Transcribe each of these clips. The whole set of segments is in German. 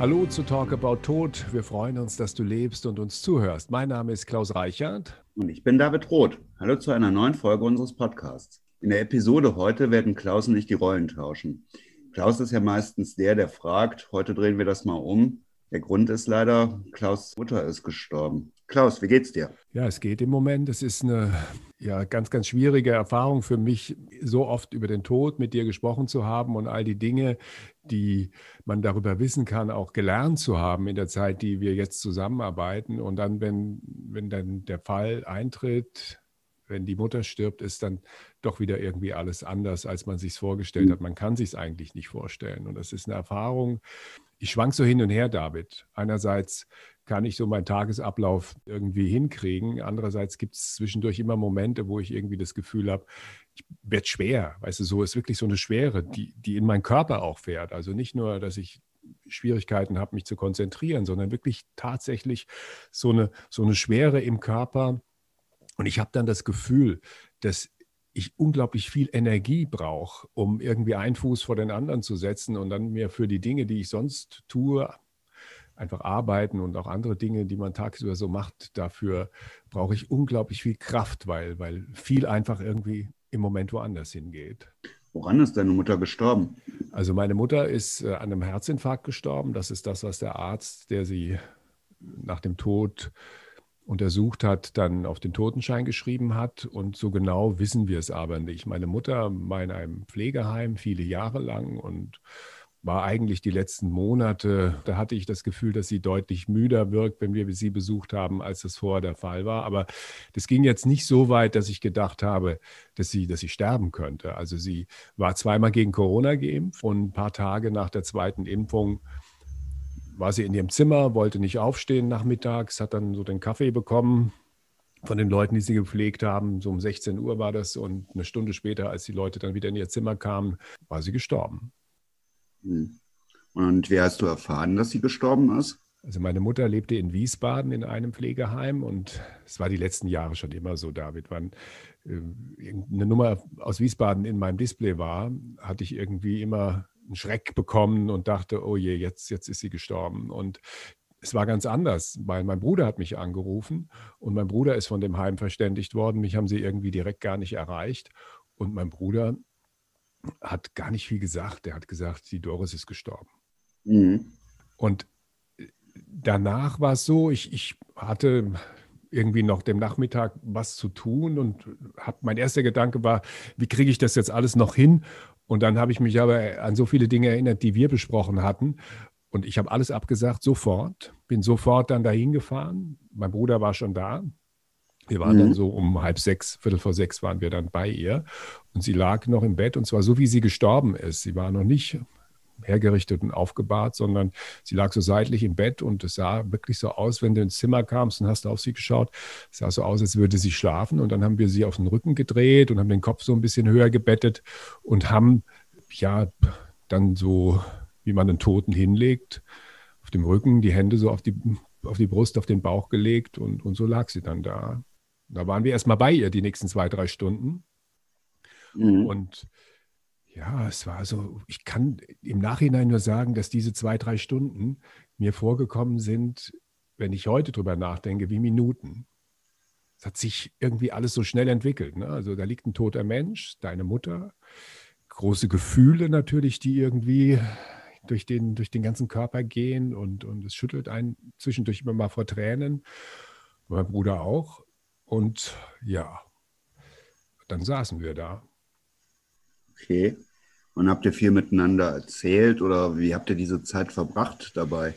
Hallo zu Talk About Tod. Wir freuen uns, dass du lebst und uns zuhörst. Mein Name ist Klaus Reichert. Und ich bin David Roth. Hallo zu einer neuen Folge unseres Podcasts. In der Episode heute werden Klaus und ich die Rollen tauschen. Klaus ist ja meistens der, der fragt. Heute drehen wir das mal um. Der Grund ist leider, Klaus' Mutter ist gestorben. Klaus, wie geht's dir? Ja, es geht im Moment. Es ist eine ja, ganz, ganz schwierige Erfahrung für mich, so oft über den Tod mit dir gesprochen zu haben und all die Dinge, die man darüber wissen kann, auch gelernt zu haben in der Zeit, die wir jetzt zusammenarbeiten. Und dann, wenn, wenn dann der Fall eintritt, wenn die Mutter stirbt, ist dann doch wieder irgendwie alles anders, als man sich vorgestellt hat. Man kann sich es eigentlich nicht vorstellen. Und das ist eine Erfahrung. Ich schwank so hin und her, David. Einerseits kann ich so meinen Tagesablauf irgendwie hinkriegen. Andererseits gibt es zwischendurch immer Momente, wo ich irgendwie das Gefühl habe, ich werde schwer. Weißt du, so ist wirklich so eine Schwere, die, die in meinen Körper auch fährt. Also nicht nur, dass ich Schwierigkeiten habe, mich zu konzentrieren, sondern wirklich tatsächlich so eine, so eine Schwere im Körper. Und ich habe dann das Gefühl, dass ich unglaublich viel Energie brauche, um irgendwie einen Fuß vor den anderen zu setzen und dann mir für die Dinge, die ich sonst tue, einfach arbeiten und auch andere Dinge, die man tagsüber so macht, dafür brauche ich unglaublich viel Kraft, weil, weil viel einfach irgendwie im Moment woanders hingeht. Woran ist deine Mutter gestorben? Also meine Mutter ist äh, an einem Herzinfarkt gestorben. Das ist das, was der Arzt, der sie nach dem Tod untersucht hat, dann auf den Totenschein geschrieben hat. Und so genau wissen wir es aber nicht. Meine Mutter war in einem Pflegeheim viele Jahre lang und war eigentlich die letzten Monate, da hatte ich das Gefühl, dass sie deutlich müder wirkt, wenn wir sie besucht haben, als das vorher der Fall war. Aber das ging jetzt nicht so weit, dass ich gedacht habe, dass sie, dass sie sterben könnte. Also sie war zweimal gegen Corona geimpft und ein paar Tage nach der zweiten Impfung war sie in ihrem Zimmer, wollte nicht aufstehen nachmittags, hat dann so den Kaffee bekommen, von den Leuten, die sie gepflegt haben. So um 16 Uhr war das und eine Stunde später, als die Leute dann wieder in ihr Zimmer kamen, war sie gestorben. Hm. Und wie hast du erfahren, dass sie gestorben ist? Also meine Mutter lebte in Wiesbaden in einem Pflegeheim und es war die letzten Jahre schon immer so, David. Wann äh, eine Nummer aus Wiesbaden in meinem Display war, hatte ich irgendwie immer einen Schreck bekommen und dachte, oh je, jetzt, jetzt ist sie gestorben. Und es war ganz anders, weil mein Bruder hat mich angerufen und mein Bruder ist von dem Heim verständigt worden. Mich haben sie irgendwie direkt gar nicht erreicht. Und mein Bruder hat gar nicht viel gesagt. Er hat gesagt, die Doris ist gestorben. Mhm. Und äh, danach war es so, ich, ich hatte irgendwie noch dem Nachmittag was zu tun und hab, mein erster Gedanke war, wie kriege ich das jetzt alles noch hin? Und dann habe ich mich aber an so viele Dinge erinnert, die wir besprochen hatten. Und ich habe alles abgesagt, sofort. Bin sofort dann dahin gefahren. Mein Bruder war schon da. Wir waren mhm. dann so um halb sechs, viertel vor sechs waren wir dann bei ihr. Und sie lag noch im Bett und zwar so, wie sie gestorben ist. Sie war noch nicht hergerichtet und aufgebahrt, sondern sie lag so seitlich im Bett und es sah wirklich so aus, wenn du ins Zimmer kamst und hast auf sie geschaut, es sah so aus, als würde sie schlafen und dann haben wir sie auf den Rücken gedreht und haben den Kopf so ein bisschen höher gebettet und haben ja dann so, wie man einen Toten hinlegt, auf dem Rücken die Hände so auf die, auf die Brust, auf den Bauch gelegt und, und so lag sie dann da. Da waren wir erstmal bei ihr die nächsten zwei, drei Stunden. Mhm. Und ja, es war so, ich kann im Nachhinein nur sagen, dass diese zwei, drei Stunden mir vorgekommen sind, wenn ich heute drüber nachdenke, wie Minuten. Es hat sich irgendwie alles so schnell entwickelt. Ne? Also da liegt ein toter Mensch, deine Mutter, große Gefühle natürlich, die irgendwie durch den, durch den ganzen Körper gehen und, und es schüttelt einen zwischendurch immer mal vor Tränen. Mein Bruder auch. Und ja, dann saßen wir da. Okay. Und habt ihr viel miteinander erzählt oder wie habt ihr diese Zeit verbracht dabei?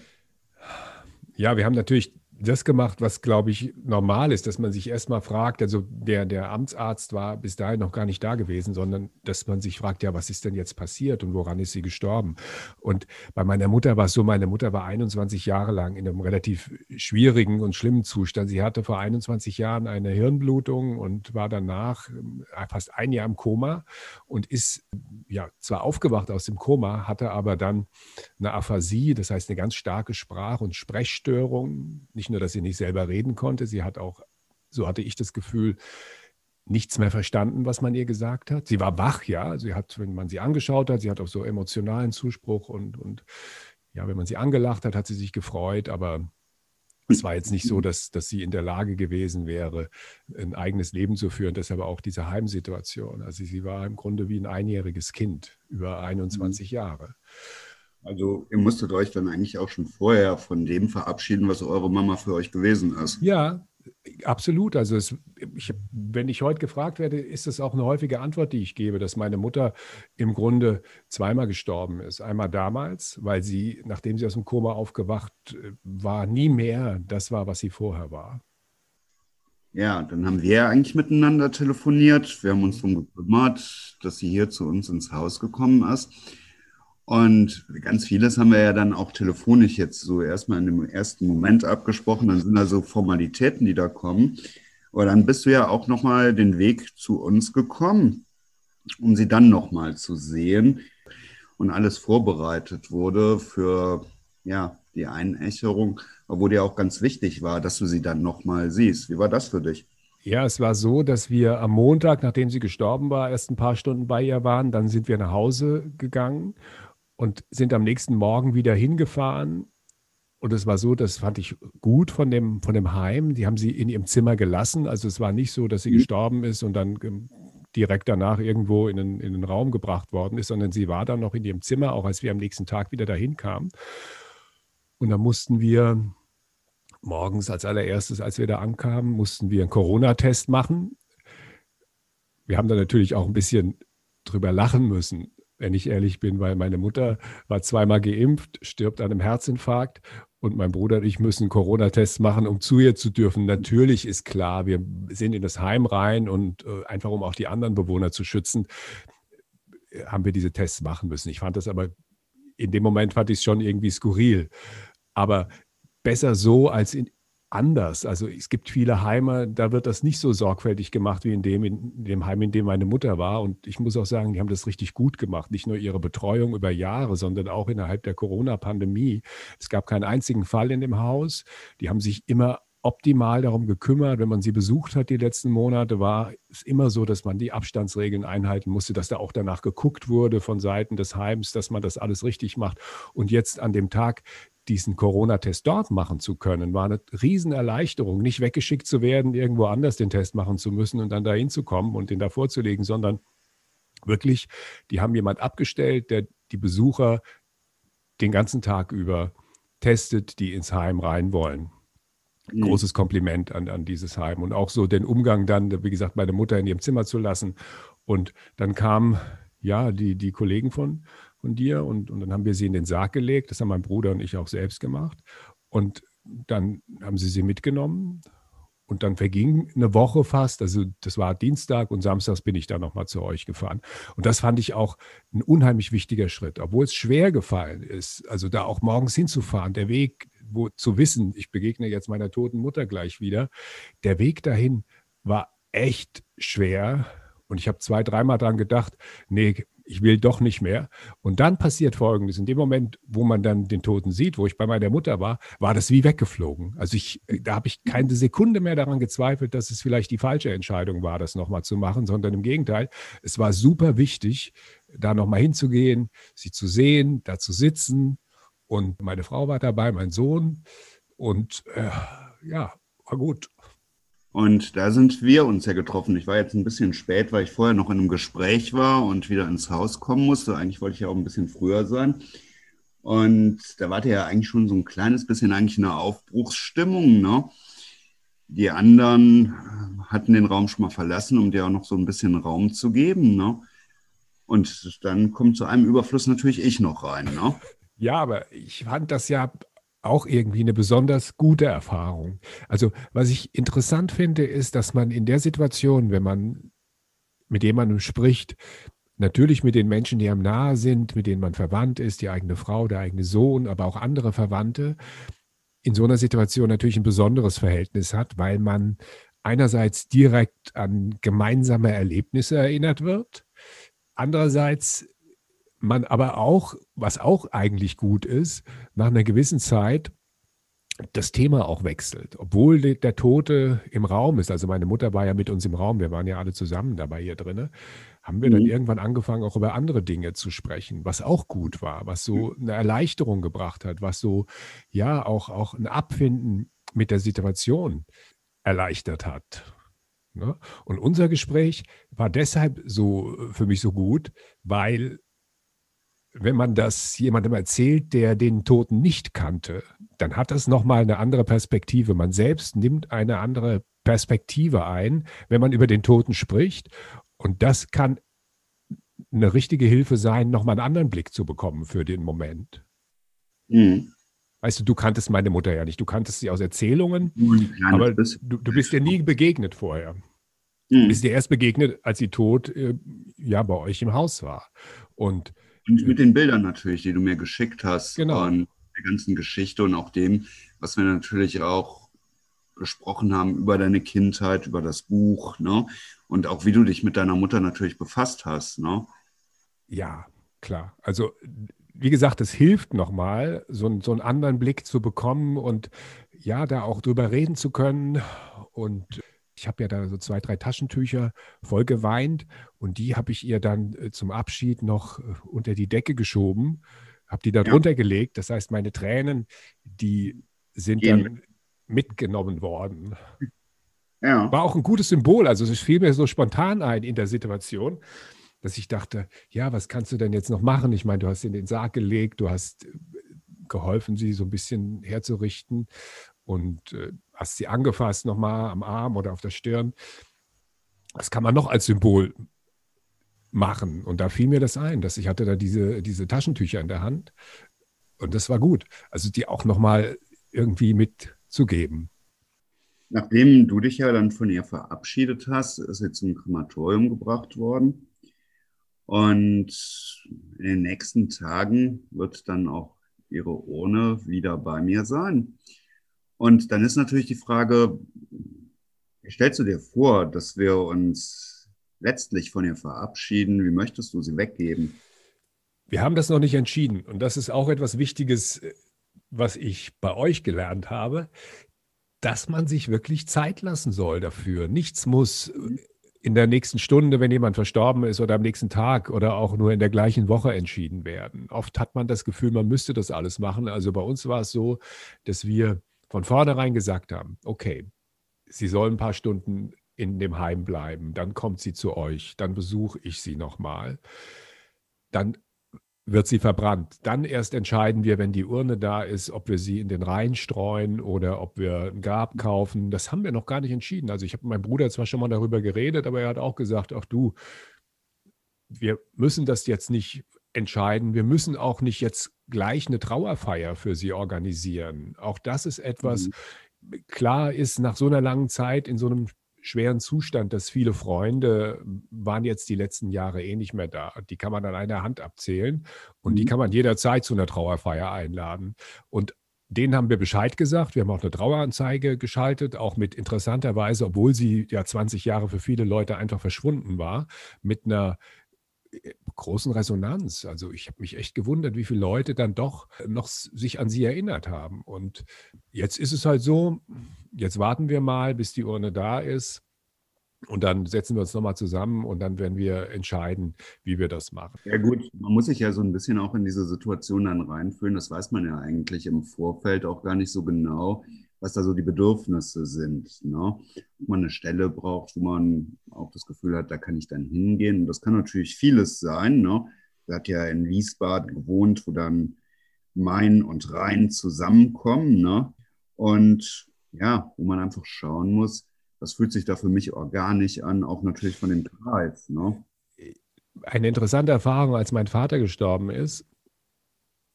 Ja, wir haben natürlich das gemacht, was, glaube ich, normal ist, dass man sich erstmal fragt, also der, der Amtsarzt war bis dahin noch gar nicht da gewesen, sondern dass man sich fragt, ja, was ist denn jetzt passiert und woran ist sie gestorben? Und bei meiner Mutter war es so, meine Mutter war 21 Jahre lang in einem relativ schwierigen und schlimmen Zustand. Sie hatte vor 21 Jahren eine Hirnblutung und war danach äh, fast ein Jahr im Koma und ist ja zwar aufgewacht aus dem Koma, hatte aber dann eine Aphasie, das heißt eine ganz starke Sprach- und Sprechstörung, nicht nur, dass sie nicht selber reden konnte, sie hat auch, so hatte ich das Gefühl, nichts mehr verstanden, was man ihr gesagt hat. Sie war wach, ja. Sie hat, wenn man sie angeschaut hat, sie hat auch so emotionalen Zuspruch und, und ja, wenn man sie angelacht hat, hat sie sich gefreut, aber es war jetzt nicht so, dass, dass sie in der Lage gewesen wäre, ein eigenes Leben zu führen. Deshalb auch diese Heimsituation. Also sie war im Grunde wie ein einjähriges Kind über 21 mhm. Jahre. Also ihr musstet euch dann eigentlich auch schon vorher von dem verabschieden, was eure Mama für euch gewesen ist. Ja, Absolut. Also es, ich, wenn ich heute gefragt werde, ist das auch eine häufige Antwort, die ich gebe, dass meine Mutter im Grunde zweimal gestorben ist. Einmal damals, weil sie, nachdem sie aus dem Koma aufgewacht äh, war, nie mehr das war, was sie vorher war. Ja, dann haben wir eigentlich miteinander telefoniert. Wir haben uns darum gekümmert, dass sie hier zu uns ins Haus gekommen ist. Und ganz vieles haben wir ja dann auch telefonisch jetzt so erstmal in dem ersten Moment abgesprochen. Dann sind da so Formalitäten, die da kommen. Aber dann bist du ja auch nochmal den Weg zu uns gekommen, um sie dann nochmal zu sehen. Und alles vorbereitet wurde für ja, die Einächerung, wo dir auch ganz wichtig war, dass du sie dann nochmal siehst. Wie war das für dich? Ja, es war so, dass wir am Montag, nachdem sie gestorben war, erst ein paar Stunden bei ihr waren. Dann sind wir nach Hause gegangen und sind am nächsten Morgen wieder hingefahren. Und es war so, das fand ich gut von dem, von dem Heim. Die haben sie in ihrem Zimmer gelassen. Also es war nicht so, dass sie mhm. gestorben ist und dann direkt danach irgendwo in den, in den Raum gebracht worden ist, sondern sie war dann noch in ihrem Zimmer, auch als wir am nächsten Tag wieder dahin kamen. Und dann mussten wir morgens als allererstes, als wir da ankamen, mussten wir einen Corona-Test machen. Wir haben da natürlich auch ein bisschen drüber lachen müssen wenn ich ehrlich bin, weil meine Mutter war zweimal geimpft, stirbt an einem Herzinfarkt und mein Bruder und ich müssen Corona-Tests machen, um zu ihr zu dürfen. Natürlich ist klar, wir sind in das Heim rein und äh, einfach um auch die anderen Bewohner zu schützen, haben wir diese Tests machen müssen. Ich fand das aber in dem Moment fand ich es schon irgendwie skurril. Aber besser so als in, anders. Also es gibt viele Heime, da wird das nicht so sorgfältig gemacht wie in dem, in dem Heim, in dem meine Mutter war. Und ich muss auch sagen, die haben das richtig gut gemacht. Nicht nur ihre Betreuung über Jahre, sondern auch innerhalb der Corona-Pandemie. Es gab keinen einzigen Fall in dem Haus. Die haben sich immer optimal darum gekümmert. Wenn man sie besucht hat die letzten Monate, war es immer so, dass man die Abstandsregeln einhalten musste, dass da auch danach geguckt wurde von Seiten des Heims, dass man das alles richtig macht. Und jetzt an dem Tag, diesen Corona-Test dort machen zu können, war eine Riesenerleichterung, nicht weggeschickt zu werden, irgendwo anders den Test machen zu müssen und dann dahin zu kommen und den da vorzulegen, sondern wirklich, die haben jemand abgestellt, der die Besucher den ganzen Tag über testet, die ins Heim rein wollen. Mhm. Großes Kompliment an, an dieses Heim und auch so den Umgang dann, wie gesagt, meine Mutter in ihrem Zimmer zu lassen. Und dann kamen ja die, die Kollegen von, von dir und, und dann haben wir sie in den Sarg gelegt. Das haben mein Bruder und ich auch selbst gemacht. Und dann haben sie sie mitgenommen und dann verging eine Woche fast, also das war Dienstag und samstags bin ich dann nochmal zu euch gefahren. Und das fand ich auch ein unheimlich wichtiger Schritt, obwohl es schwer gefallen ist, also da auch morgens hinzufahren, der Weg, wo zu wissen, ich begegne jetzt meiner toten Mutter gleich wieder, der Weg dahin war echt schwer. Und ich habe zwei, dreimal dran gedacht, nee, ich will doch nicht mehr. Und dann passiert Folgendes. In dem Moment, wo man dann den Toten sieht, wo ich bei meiner Mutter war, war das wie weggeflogen. Also ich, da habe ich keine Sekunde mehr daran gezweifelt, dass es vielleicht die falsche Entscheidung war, das nochmal zu machen, sondern im Gegenteil, es war super wichtig, da nochmal hinzugehen, sie zu sehen, da zu sitzen. Und meine Frau war dabei, mein Sohn. Und äh, ja, war gut. Und da sind wir uns ja getroffen. Ich war jetzt ein bisschen spät, weil ich vorher noch in einem Gespräch war und wieder ins Haus kommen musste. Eigentlich wollte ich ja auch ein bisschen früher sein. Und da war ja eigentlich schon so ein kleines bisschen eigentlich eine Aufbruchsstimmung. Ne? Die anderen hatten den Raum schon mal verlassen, um dir auch noch so ein bisschen Raum zu geben. Ne? Und dann kommt zu einem Überfluss natürlich ich noch rein. Ne? Ja, aber ich fand das ja auch irgendwie eine besonders gute Erfahrung. Also was ich interessant finde, ist, dass man in der Situation, wenn man mit jemandem spricht, natürlich mit den Menschen, die einem nahe sind, mit denen man verwandt ist, die eigene Frau, der eigene Sohn, aber auch andere Verwandte, in so einer Situation natürlich ein besonderes Verhältnis hat, weil man einerseits direkt an gemeinsame Erlebnisse erinnert wird, andererseits man aber auch, was auch eigentlich gut ist, nach einer gewissen Zeit das Thema auch wechselt, obwohl der Tote im Raum ist. Also meine Mutter war ja mit uns im Raum, wir waren ja alle zusammen dabei hier drin. haben wir dann mhm. irgendwann angefangen, auch über andere Dinge zu sprechen, was auch gut war, was so eine Erleichterung gebracht hat, was so, ja, auch, auch ein Abfinden mit der Situation erleichtert hat. Ne? Und unser Gespräch war deshalb so für mich so gut, weil wenn man das jemandem erzählt, der den Toten nicht kannte, dann hat das nochmal eine andere Perspektive. Man selbst nimmt eine andere Perspektive ein, wenn man über den Toten spricht. Und das kann eine richtige Hilfe sein, nochmal einen anderen Blick zu bekommen für den Moment. Mhm. Weißt du, du kanntest meine Mutter ja nicht. Du kanntest sie aus Erzählungen, ja, aber du, du, bist ihr nie begegnet vorher. Mhm. Du bist ihr erst begegnet, als sie tot äh, ja bei euch im Haus war. Und, und mit den Bildern natürlich, die du mir geschickt hast. Genau. Und der ganzen Geschichte und auch dem, was wir natürlich auch gesprochen haben über deine Kindheit, über das Buch, ne? Und auch wie du dich mit deiner Mutter natürlich befasst hast, ne? Ja, klar. Also wie gesagt, es hilft nochmal, so, so einen anderen Blick zu bekommen und ja, da auch drüber reden zu können. Und ich habe ja da so zwei, drei Taschentücher voll geweint und die habe ich ihr dann äh, zum Abschied noch äh, unter die Decke geschoben, habe die da drunter ja. gelegt. Das heißt, meine Tränen, die sind Gehen. dann mitgenommen worden. Ja. War auch ein gutes Symbol. Also es fiel mir so spontan ein in der Situation dass ich dachte, ja, was kannst du denn jetzt noch machen? Ich meine, du hast in den Sarg gelegt, du hast äh, geholfen, sie so ein bisschen herzurichten und äh, hast sie angefasst nochmal am Arm oder auf der Stirn. Was kann man noch als Symbol machen? Und da fiel mir das ein, dass ich hatte da diese, diese Taschentücher in der Hand und das war gut. Also die auch nochmal irgendwie mitzugeben. Nachdem du dich ja dann von ihr verabschiedet hast, ist sie zum Krematorium gebracht worden. Und in den nächsten Tagen wird dann auch Ihre Urne wieder bei mir sein. Und dann ist natürlich die Frage, stellst du dir vor, dass wir uns letztlich von ihr verabschieden? Wie möchtest du sie weggeben? Wir haben das noch nicht entschieden. Und das ist auch etwas Wichtiges, was ich bei euch gelernt habe, dass man sich wirklich Zeit lassen soll dafür. Nichts muss in der nächsten Stunde, wenn jemand verstorben ist oder am nächsten Tag oder auch nur in der gleichen Woche entschieden werden. Oft hat man das Gefühl, man müsste das alles machen. Also bei uns war es so, dass wir von vornherein gesagt haben, okay, sie soll ein paar Stunden in dem Heim bleiben, dann kommt sie zu euch, dann besuche ich sie nochmal. Dann wird sie verbrannt. Dann erst entscheiden wir, wenn die Urne da ist, ob wir sie in den Rhein streuen oder ob wir ein Grab kaufen. Das haben wir noch gar nicht entschieden. Also ich habe mit meinem Bruder zwar schon mal darüber geredet, aber er hat auch gesagt, ach du, wir müssen das jetzt nicht entscheiden. Wir müssen auch nicht jetzt gleich eine Trauerfeier für sie organisieren. Auch das ist etwas, mhm. klar ist, nach so einer langen Zeit in so einem schweren Zustand, dass viele Freunde waren jetzt die letzten Jahre eh nicht mehr da. Die kann man an einer Hand abzählen und mhm. die kann man jederzeit zu einer Trauerfeier einladen. Und denen haben wir Bescheid gesagt. Wir haben auch eine Traueranzeige geschaltet, auch mit interessanterweise, obwohl sie ja 20 Jahre für viele Leute einfach verschwunden war, mit einer großen Resonanz. Also ich habe mich echt gewundert, wie viele Leute dann doch noch sich an sie erinnert haben. Und jetzt ist es halt so, jetzt warten wir mal, bis die Urne da ist. Und dann setzen wir uns nochmal zusammen und dann werden wir entscheiden, wie wir das machen. Ja gut, man muss sich ja so ein bisschen auch in diese Situation dann reinfühlen. Das weiß man ja eigentlich im Vorfeld auch gar nicht so genau, was da so die Bedürfnisse sind. Ne? Ob man eine Stelle braucht, wo man auch das Gefühl hat, da kann ich dann hingehen. Und das kann natürlich vieles sein. Ne? Er hat ja in Wiesbaden gewohnt, wo dann Main und Rhein zusammenkommen. Ne? Und ja, wo man einfach schauen muss, was fühlt sich da für mich organisch an, auch natürlich von den Preis. Ne? Eine interessante Erfahrung, als mein Vater gestorben ist,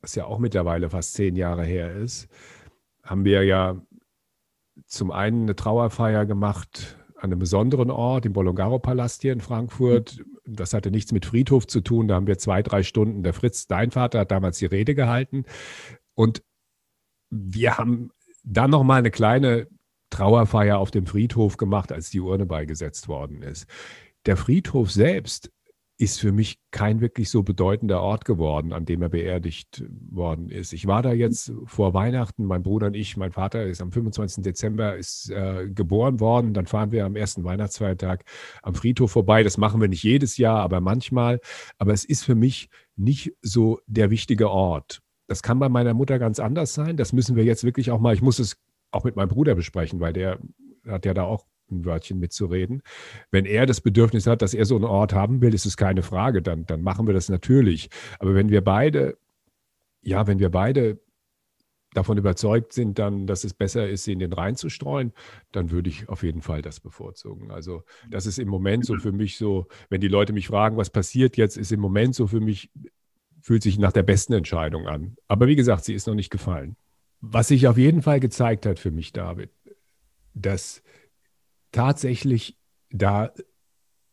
was ja auch mittlerweile fast zehn Jahre her ist, haben wir ja zum einen eine Trauerfeier gemacht an einem besonderen Ort, im Bolongaro-Palast hier in Frankfurt. Das hatte nichts mit Friedhof zu tun. Da haben wir zwei, drei Stunden, der Fritz, dein Vater, hat damals die Rede gehalten. Und wir haben dann nochmal eine kleine Trauerfeier auf dem Friedhof gemacht, als die Urne beigesetzt worden ist. Der Friedhof selbst ist für mich kein wirklich so bedeutender Ort geworden, an dem er beerdigt worden ist. Ich war da jetzt vor Weihnachten, mein Bruder und ich, mein Vater ist am 25. Dezember ist äh, geboren worden. Dann fahren wir am ersten Weihnachtsfeiertag am Friedhof vorbei. Das machen wir nicht jedes Jahr, aber manchmal. Aber es ist für mich nicht so der wichtige Ort. Das kann bei meiner Mutter ganz anders sein. Das müssen wir jetzt wirklich auch mal, ich muss es auch mit meinem Bruder besprechen, weil der hat ja da auch ein Wörtchen mitzureden. Wenn er das Bedürfnis hat, dass er so einen Ort haben will, ist es keine Frage, dann, dann machen wir das natürlich. Aber wenn wir beide, ja, wenn wir beide davon überzeugt sind, dann, dass es besser ist, sie in den Rhein zu streuen, dann würde ich auf jeden Fall das bevorzugen. Also das ist im Moment so für mich so, wenn die Leute mich fragen, was passiert jetzt, ist im Moment so für mich, fühlt sich nach der besten Entscheidung an. Aber wie gesagt, sie ist noch nicht gefallen. Was sich auf jeden Fall gezeigt hat für mich, David, dass tatsächlich da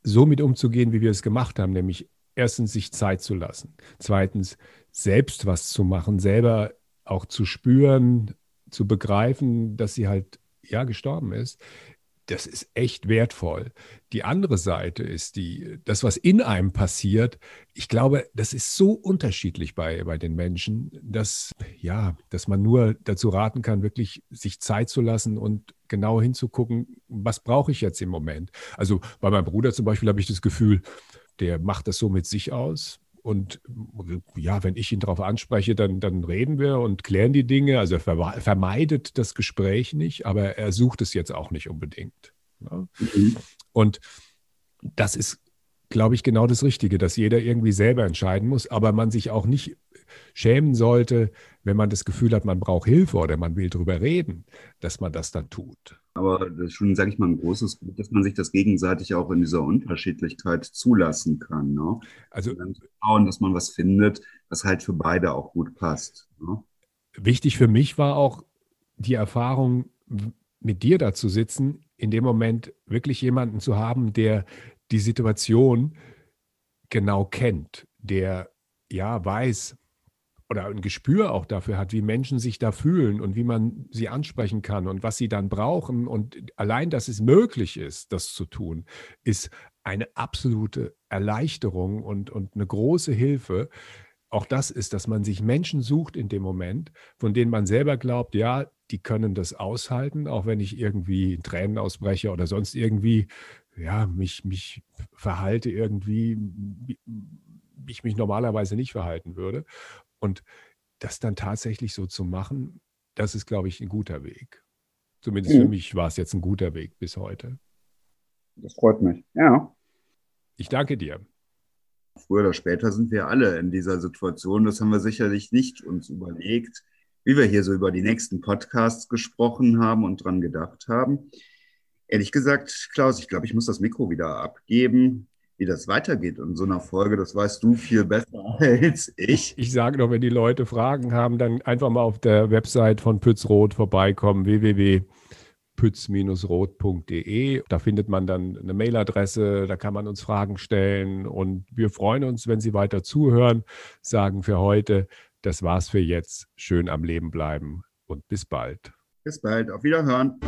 so mit umzugehen, wie wir es gemacht haben, nämlich erstens sich Zeit zu lassen, zweitens selbst was zu machen, selber auch zu spüren, zu begreifen, dass sie halt ja gestorben ist, das ist echt wertvoll. Die andere Seite ist die, das, was in einem passiert. Ich glaube, das ist so unterschiedlich bei, bei den Menschen, dass, ja, dass man nur dazu raten kann, wirklich sich Zeit zu lassen und genau hinzugucken, was brauche ich jetzt im Moment. Also bei meinem Bruder zum Beispiel habe ich das Gefühl, der macht das so mit sich aus. Und ja, wenn ich ihn darauf anspreche, dann, dann reden wir und klären die Dinge. Also er vermeidet das Gespräch nicht, aber er sucht es jetzt auch nicht unbedingt. Ja? Mhm. Und das ist, glaube ich, genau das Richtige, dass jeder irgendwie selber entscheiden muss, aber man sich auch nicht schämen sollte, wenn man das Gefühl hat, man braucht Hilfe oder man will darüber reden, dass man das dann tut. Aber das ist schon, sage ich mal, ein großes Gut, dass man sich das gegenseitig auch in dieser Unterschiedlichkeit zulassen kann. Ne? Also dann schauen, dass man was findet, was halt für beide auch gut passt. Ne? Wichtig für mich war auch die Erfahrung, mit dir da zu sitzen, in dem Moment wirklich jemanden zu haben, der die Situation genau kennt, der ja weiß, oder ein Gespür auch dafür hat, wie Menschen sich da fühlen und wie man sie ansprechen kann und was sie dann brauchen. Und allein, dass es möglich ist, das zu tun, ist eine absolute Erleichterung und, und eine große Hilfe. Auch das ist, dass man sich Menschen sucht in dem Moment, von denen man selber glaubt, ja, die können das aushalten, auch wenn ich irgendwie Tränen ausbreche oder sonst irgendwie, ja, mich, mich verhalte irgendwie, wie ich mich normalerweise nicht verhalten würde. Und das dann tatsächlich so zu machen, das ist, glaube ich, ein guter Weg. Zumindest mhm. für mich war es jetzt ein guter Weg bis heute. Das freut mich, ja. Ich danke dir. Früher oder später sind wir alle in dieser Situation. Das haben wir sicherlich nicht uns überlegt, wie wir hier so über die nächsten Podcasts gesprochen haben und dran gedacht haben. Ehrlich gesagt, Klaus, ich glaube, ich muss das Mikro wieder abgeben wie das weitergeht in so einer Folge, das weißt du viel besser als ich. Ich sage noch, wenn die Leute Fragen haben, dann einfach mal auf der Website von Pützroth vorbeikommen, www.pütz-rot.de. Da findet man dann eine Mailadresse, da kann man uns Fragen stellen und wir freuen uns, wenn Sie weiter zuhören, sagen für heute, das war's für jetzt. Schön am Leben bleiben und bis bald. Bis bald, auf Wiederhören.